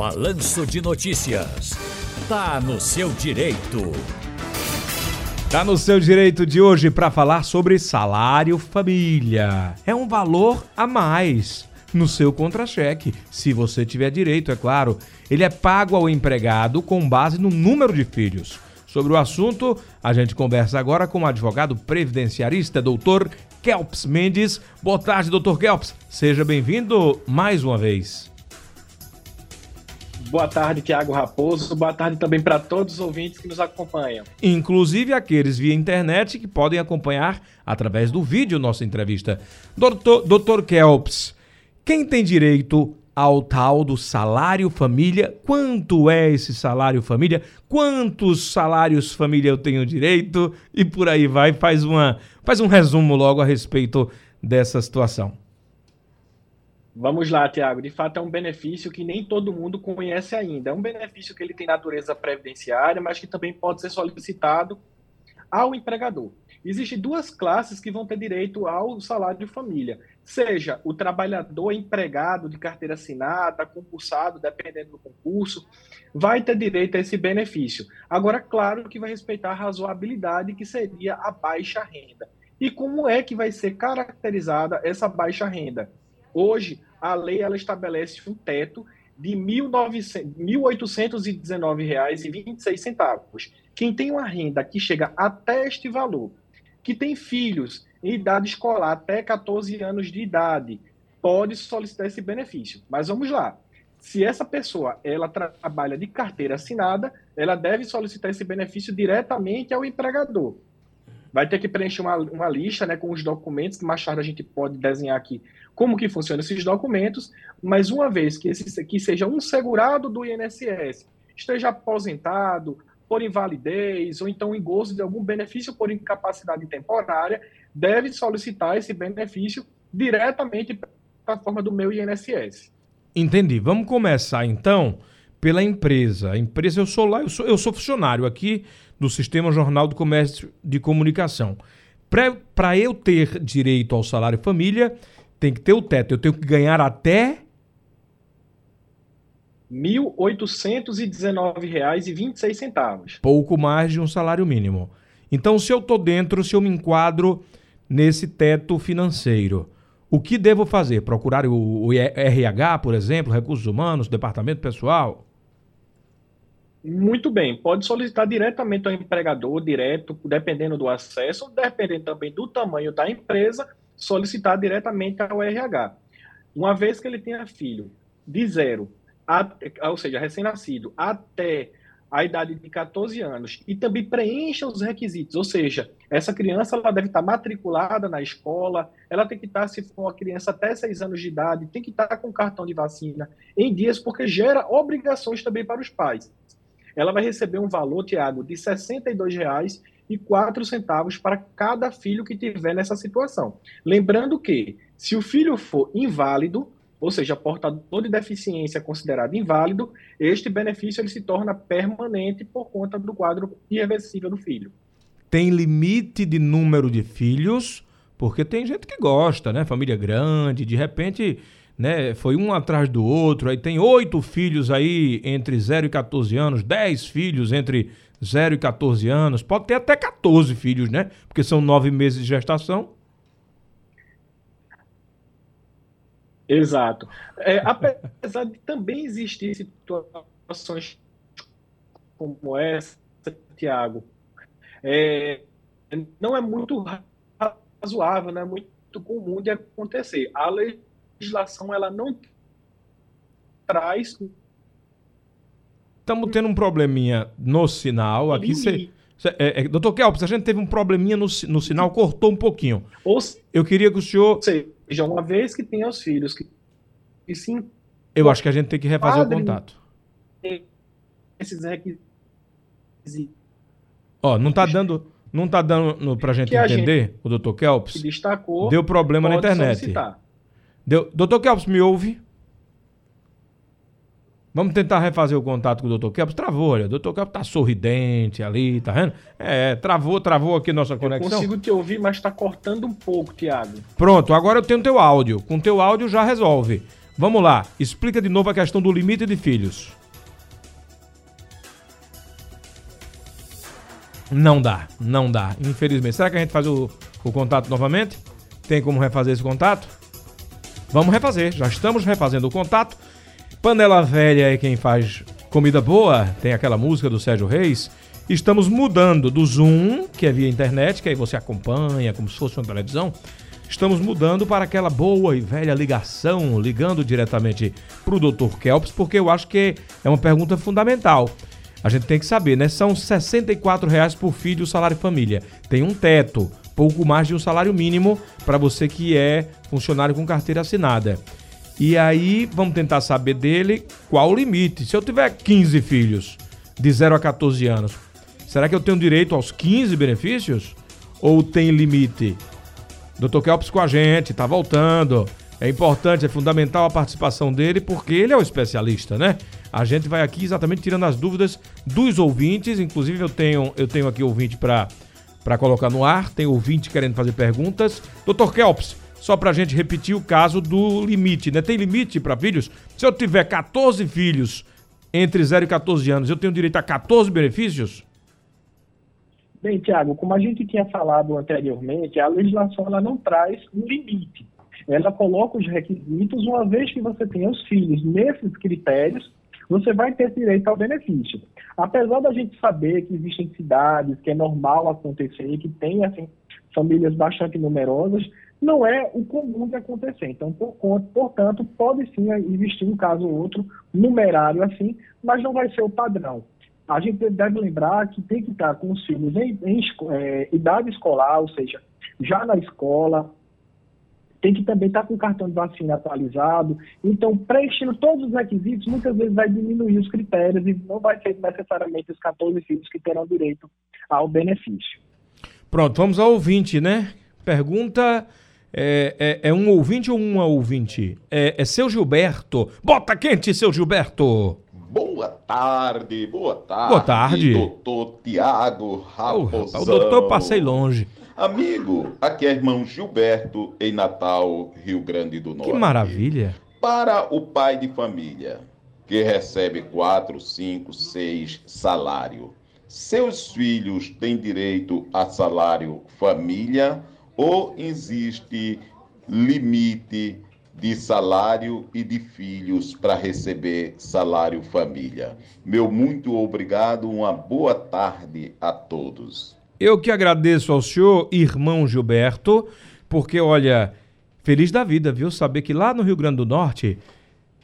Balanço de Notícias. Tá no seu direito. Tá no seu direito de hoje para falar sobre salário família. É um valor a mais no seu contra-cheque, se você tiver direito, é claro. Ele é pago ao empregado com base no número de filhos. Sobre o assunto, a gente conversa agora com o advogado previdenciarista, doutor Kelps Mendes. Boa tarde, doutor Kelps. Seja bem-vindo mais uma vez. Boa tarde, Tiago Raposo. Boa tarde também para todos os ouvintes que nos acompanham. Inclusive aqueles via internet que podem acompanhar através do vídeo nossa entrevista. Doutor, Kelps, quem tem direito ao tal do salário família? Quanto é esse salário família? Quantos salários família eu tenho direito? E por aí vai, faz, uma, faz um resumo logo a respeito dessa situação. Vamos lá, Tiago. De fato, é um benefício que nem todo mundo conhece ainda. É um benefício que ele tem natureza previdenciária, mas que também pode ser solicitado ao empregador. Existem duas classes que vão ter direito ao salário de família. Seja o trabalhador empregado de carteira assinada, concursado, dependendo do concurso, vai ter direito a esse benefício. Agora, claro que vai respeitar a razoabilidade, que seria a baixa renda. E como é que vai ser caracterizada essa baixa renda? Hoje, a lei ela estabelece um teto de R$ 1.819,26. Quem tem uma renda que chega até este valor, que tem filhos em idade escolar até 14 anos de idade, pode solicitar esse benefício. Mas vamos lá. Se essa pessoa ela trabalha de carteira assinada, ela deve solicitar esse benefício diretamente ao empregador. Vai ter que preencher uma, uma lista né, com os documentos, que mais tarde a gente pode desenhar aqui como que funcionam esses documentos, mas uma vez que, esse, que seja um segurado do INSS, esteja aposentado por invalidez ou então em gozo de algum benefício por incapacidade temporária, deve solicitar esse benefício diretamente para a forma do meu INSS. Entendi. Vamos começar então pela empresa. A empresa eu sou lá, eu sou, eu sou funcionário aqui do Sistema Jornal do Comércio de Comunicação. Para eu ter direito ao salário família, tem que ter o teto. Eu tenho que ganhar até R$ 1.819,26. Pouco mais de um salário mínimo. Então, se eu estou dentro, se eu me enquadro nesse teto financeiro, o que devo fazer? Procurar o, o RH, por exemplo, recursos humanos, departamento pessoal? Muito bem, pode solicitar diretamente ao empregador, direto, dependendo do acesso, dependendo também do tamanho da empresa, solicitar diretamente ao RH. Uma vez que ele tenha filho de zero, ou seja, recém-nascido, até a idade de 14 anos e também preencha os requisitos, ou seja, essa criança ela deve estar matriculada na escola, ela tem que estar, se for uma criança até 6 anos de idade, tem que estar com cartão de vacina em dias, porque gera obrigações também para os pais. Ela vai receber um valor, Tiago, de R$ 62,00 e quatro centavos para cada filho que tiver nessa situação. Lembrando que, se o filho for inválido, ou seja, portador de deficiência considerado inválido, este benefício ele se torna permanente por conta do quadro irreversível do filho. Tem limite de número de filhos, porque tem gente que gosta, né? Família grande, de repente, né? Foi um atrás do outro, aí tem oito filhos aí entre 0 e 14 anos, dez filhos entre 0 e 14 anos, pode ter até 14 filhos, né? Porque são nove meses de gestação. Exato. É, apesar de também existir situações como essa, Tiago, é, não é muito razoável, não é muito comum de acontecer. A legislação ela não traz estamos tendo um probleminha no sinal. Aqui você. É, é, doutor Kelps, a gente teve um probleminha no, no sinal, cortou um pouquinho. Ou, Eu queria que o senhor. Seja, uma vez que tenha os filhos que, que sim. Eu acho que a gente tem que refazer o contato. Esses requisitos. Ó, não está dando. Não tá dando pra gente entender, gente o doutor Kelps. Destacou. Deu problema na internet. Deu, doutor Kelps, me ouve? Vamos tentar refazer o contato com o Dr. Kelps. Travou, olha. O Dr. Kelps tá sorridente ali, tá vendo? É, travou, travou aqui nossa conexão. Eu consigo te ouvir, mas tá cortando um pouco, Tiago. Pronto, agora eu tenho teu áudio. Com teu áudio já resolve. Vamos lá, explica de novo a questão do limite de filhos. Não dá, não dá, infelizmente. Será que a gente faz o, o contato novamente? Tem como refazer esse contato? Vamos refazer, já estamos refazendo o contato. Panela Velha é quem faz comida boa, tem aquela música do Sérgio Reis. Estamos mudando do Zoom, que é via internet, que aí você acompanha como se fosse uma televisão. Estamos mudando para aquela boa e velha ligação, ligando diretamente para o Dr. Kelps, porque eu acho que é uma pergunta fundamental. A gente tem que saber, né? São R$ 64,00 por filho o salário família. Tem um teto, pouco mais de um salário mínimo para você que é funcionário com carteira assinada. E aí vamos tentar saber dele qual o limite. Se eu tiver 15 filhos de 0 a 14 anos, será que eu tenho direito aos 15 benefícios? Ou tem limite? Dr. Kelps com a gente, tá voltando. É importante, é fundamental a participação dele, porque ele é o especialista, né? A gente vai aqui exatamente tirando as dúvidas dos ouvintes. Inclusive, eu tenho, eu tenho aqui ouvinte para colocar no ar. Tem ouvinte querendo fazer perguntas. Doutor Kelps, só para a gente repetir o caso do limite, né? Tem limite para filhos? Se eu tiver 14 filhos entre 0 e 14 anos, eu tenho direito a 14 benefícios? Bem, Tiago, como a gente tinha falado anteriormente, a legislação ela não traz um limite. Ela coloca os requisitos, uma vez que você tenha os filhos nesses critérios, você vai ter direito ao benefício. Apesar da gente saber que existem cidades que é normal acontecer, que tem assim, famílias bastante numerosas, não é o comum de acontecer. Então, por, portanto, pode sim existir um caso ou outro numerário assim, mas não vai ser o padrão. A gente deve lembrar que tem que estar com os filhos em, em é, idade escolar, ou seja, já na escola, tem que também estar com o cartão de vacina atualizado. Então, preenchendo todos os requisitos, muitas vezes vai diminuir os critérios e não vai ser necessariamente os 14 filhos que terão direito ao benefício. Pronto, vamos ao ouvinte, né? Pergunta. É, é, é um ouvinte ou uma ouvinte? É, é seu Gilberto. Bota quente, seu Gilberto! Boa tarde, boa tarde. Boa tarde. Doutor Tiago Raposão. o doutor passei longe. Amigo, aqui é irmão Gilberto, em Natal, Rio Grande do Norte. Que maravilha. Para o pai de família, que recebe 4, 5, 6 salário, seus filhos têm direito a salário família ou existe limite de salário e de filhos para receber salário família? Meu muito obrigado, uma boa tarde a todos. Eu que agradeço ao senhor, irmão Gilberto, porque, olha, feliz da vida, viu? Saber que lá no Rio Grande do Norte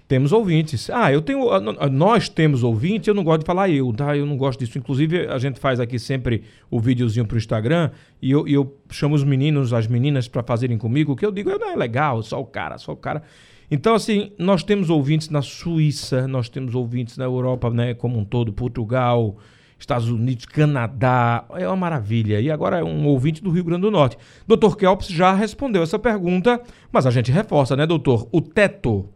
temos ouvintes. Ah, eu tenho. Nós temos ouvintes, eu não gosto de falar eu, tá? Eu não gosto disso. Inclusive, a gente faz aqui sempre o videozinho pro Instagram e eu, eu chamo os meninos, as meninas para fazerem comigo, o que eu digo, não é legal, só o cara, só o cara. Então, assim, nós temos ouvintes na Suíça, nós temos ouvintes na Europa, né, como um todo, Portugal, Estados Unidos, Canadá, é uma maravilha. E agora é um ouvinte do Rio Grande do Norte. Doutor Kelps já respondeu essa pergunta, mas a gente reforça, né, doutor? O teto.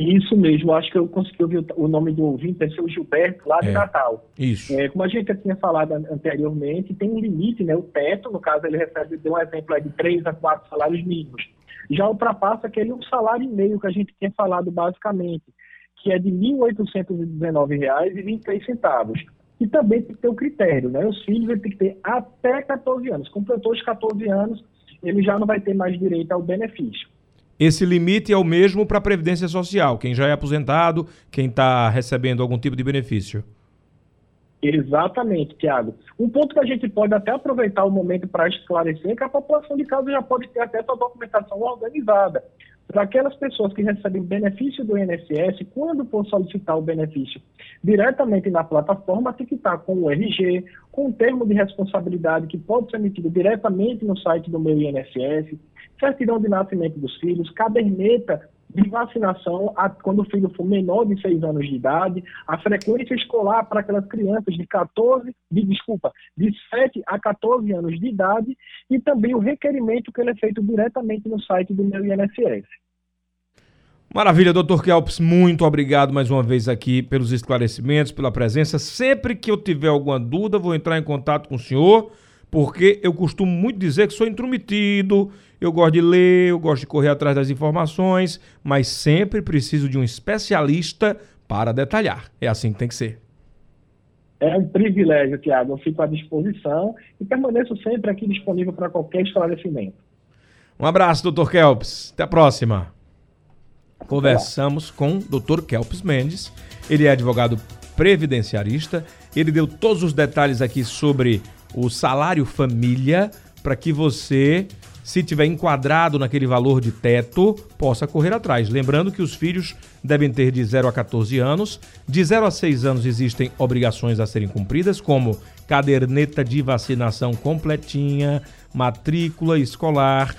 Isso mesmo, acho que eu consegui ouvir o nome do ouvinte, é seu Gilberto, lá de é, Natal. Isso. É, como a gente já tinha falado anteriormente, tem um limite, né? O teto, no caso, ele recebe, deu um exemplo aí de 3 a 4 salários mínimos. Já ultrapassa aquele um salário e meio que a gente tinha falado basicamente que é de R$ 1.819,23. E também tem que ter o critério, né? Os filhos ele tem que ter até 14 anos. Completou os 14 anos, ele já não vai ter mais direito ao benefício. Esse limite é o mesmo para a Previdência Social, quem já é aposentado, quem está recebendo algum tipo de benefício. Exatamente, Tiago. Um ponto que a gente pode até aproveitar o momento para esclarecer é que a população de casa já pode ter até sua documentação organizada. Para aquelas pessoas que recebem benefício do INSS, quando for solicitar o benefício diretamente na plataforma, tem que estar com o RG, com o termo de responsabilidade que pode ser emitido diretamente no site do meu INSS, certidão de nascimento dos filhos, caderneta de vacinação a, quando o filho for menor de 6 anos de idade, a frequência escolar para aquelas crianças de 14, de, desculpa, de 7 a 14 anos de idade e também o requerimento que ele é feito diretamente no site do meu INSS. Maravilha, doutor Kelps, muito obrigado mais uma vez aqui pelos esclarecimentos, pela presença. Sempre que eu tiver alguma dúvida, vou entrar em contato com o senhor porque eu costumo muito dizer que sou intrometido, eu gosto de ler, eu gosto de correr atrás das informações, mas sempre preciso de um especialista para detalhar. É assim que tem que ser. É um privilégio, Tiago. Eu fico à disposição e permaneço sempre aqui disponível para qualquer esclarecimento. Um abraço, doutor Kelps. Até a próxima. Conversamos com o doutor Kelps Mendes. Ele é advogado previdenciarista. Ele deu todos os detalhes aqui sobre o salário família para que você se tiver enquadrado naquele valor de teto, possa correr atrás. Lembrando que os filhos devem ter de 0 a 14 anos. De 0 a 6 anos existem obrigações a serem cumpridas, como caderneta de vacinação completinha, matrícula escolar